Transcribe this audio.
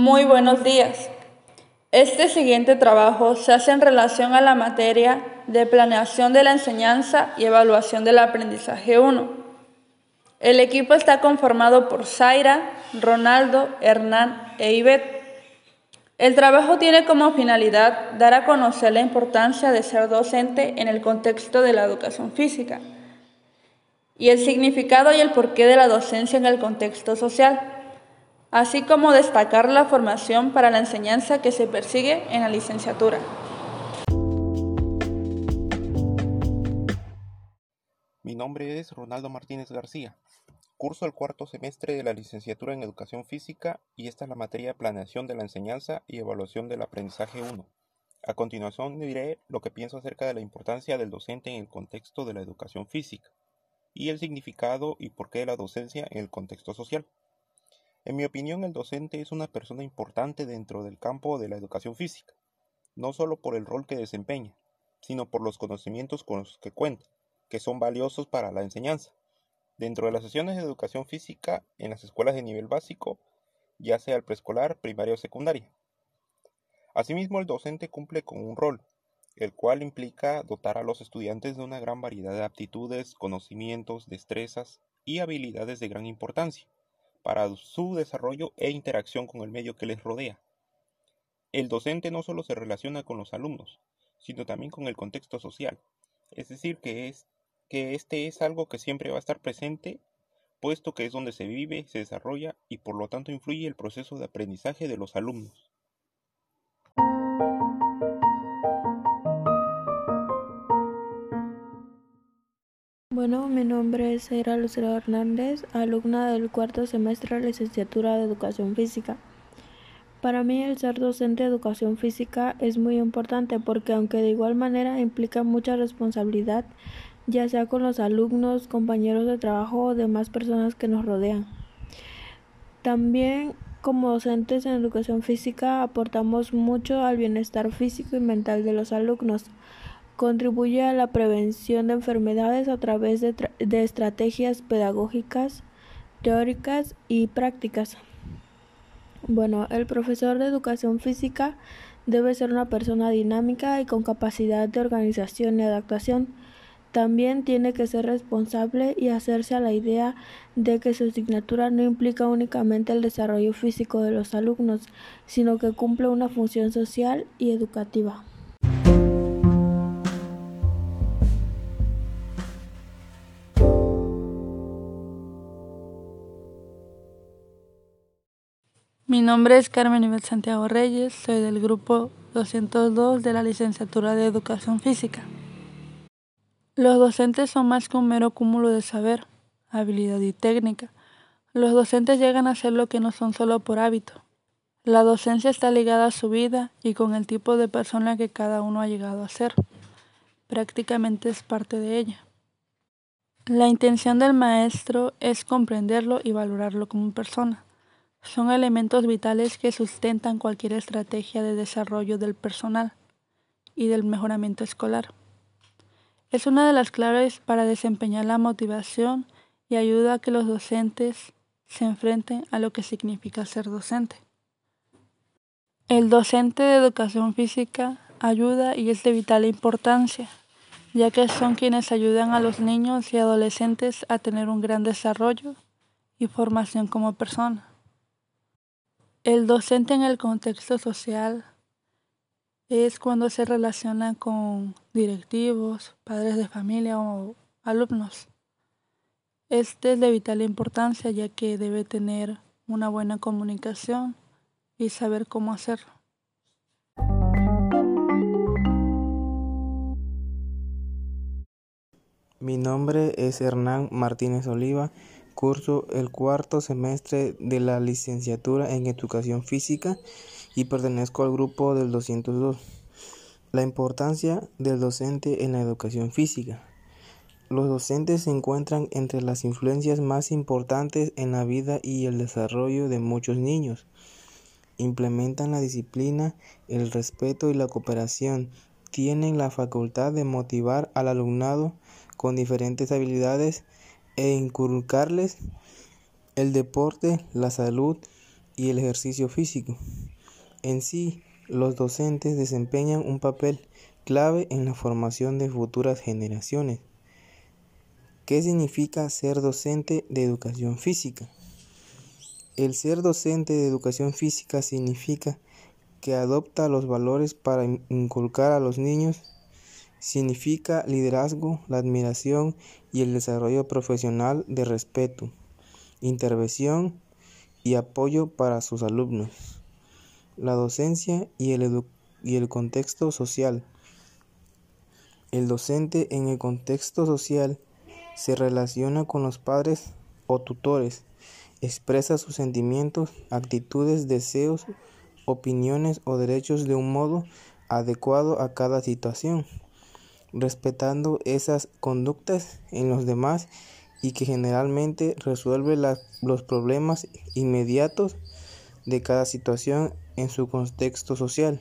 Muy buenos días. Este siguiente trabajo se hace en relación a la materia de planeación de la enseñanza y evaluación del aprendizaje 1. El equipo está conformado por Zaira, Ronaldo, Hernán e Ivette. El trabajo tiene como finalidad dar a conocer la importancia de ser docente en el contexto de la educación física y el significado y el porqué de la docencia en el contexto social, así como destacar la formación para la enseñanza que se persigue en la licenciatura. Mi nombre es Ronaldo Martínez García. Curso el cuarto semestre de la licenciatura en Educación Física y esta es la materia de planeación de la enseñanza y evaluación del aprendizaje 1. A continuación diré lo que pienso acerca de la importancia del docente en el contexto de la educación física y el significado y porqué de la docencia en el contexto social. En mi opinión, el docente es una persona importante dentro del campo de la educación física, no solo por el rol que desempeña, sino por los conocimientos con los que cuenta, que son valiosos para la enseñanza. Dentro de las sesiones de educación física en las escuelas de nivel básico, ya sea el preescolar, primaria o secundaria. Asimismo, el docente cumple con un rol, el cual implica dotar a los estudiantes de una gran variedad de aptitudes, conocimientos, destrezas y habilidades de gran importancia para su desarrollo e interacción con el medio que les rodea. El docente no solo se relaciona con los alumnos, sino también con el contexto social, es decir, que, es, que este es algo que siempre va a estar presente, puesto que es donde se vive, se desarrolla y por lo tanto influye el proceso de aprendizaje de los alumnos. Bueno, mi nombre es Era Lucero Hernández, alumna del cuarto semestre de licenciatura de Educación Física. Para mí el ser docente de Educación Física es muy importante porque aunque de igual manera implica mucha responsabilidad, ya sea con los alumnos, compañeros de trabajo o demás personas que nos rodean. También como docentes en educación física aportamos mucho al bienestar físico y mental de los alumnos Contribuye a la prevención de enfermedades a través de, de estrategias pedagógicas, teóricas y prácticas. Bueno, el profesor de educación física debe ser una persona dinámica y con capacidad de organización y adaptación. También tiene que ser responsable y hacerse a la idea de que su asignatura no implica únicamente el desarrollo físico de los alumnos, sino que cumple una función social y educativa. Mi nombre es Carmen Ibel Santiago Reyes, soy del grupo 202 de la licenciatura de Educación Física. Los docentes son más que un mero cúmulo de saber, habilidad y técnica. Los docentes llegan a ser lo que no son solo por hábito. La docencia está ligada a su vida y con el tipo de persona que cada uno ha llegado a ser. Prácticamente es parte de ella. La intención del maestro es comprenderlo y valorarlo como persona son elementos vitales que sustentan cualquier estrategia de desarrollo del personal y del mejoramiento escolar. Es una de las claves para desempeñar la motivación y ayuda a que los docentes se enfrenten a lo que significa ser docente. El docente de educación física ayuda y es de vital importancia, ya que son quienes ayudan a los niños y adolescentes a tener un gran desarrollo y formación como persona. El docente en el contexto social es cuando se relaciona con directivos, padres de familia o alumnos. Este es de vital importancia ya que debe tener una buena comunicación y saber cómo hacerlo. Mi nombre es Hernán Martínez Oliva Curso el cuarto semestre de la licenciatura en Educación Física y pertenezco al grupo del 202. La importancia del docente en la educación física. Los docentes se encuentran entre las influencias más importantes en la vida y el desarrollo de muchos niños. Implementan la disciplina, el respeto y la cooperación. Tienen la facultad de motivar al alumnado con diferentes habilidades e inculcarles el deporte, la salud y el ejercicio físico. En sí, los docentes desempeñan un papel clave en la formación de futuras generaciones. ¿Qué significa ser docente de educación física? El ser docente de educación física significa que adopta los valores para inculcar a los niños, significa liderazgo, la admiración y el desarrollo profesional de respeto, intervención y apoyo para sus alumnos. La docencia y el, y el contexto social. El docente en el contexto social se relaciona con los padres o tutores, expresa sus sentimientos, actitudes, deseos, opiniones o derechos de un modo adecuado a cada situación, respetando esas conductas en los demás y que generalmente resuelve los problemas inmediatos de cada situación en su contexto social.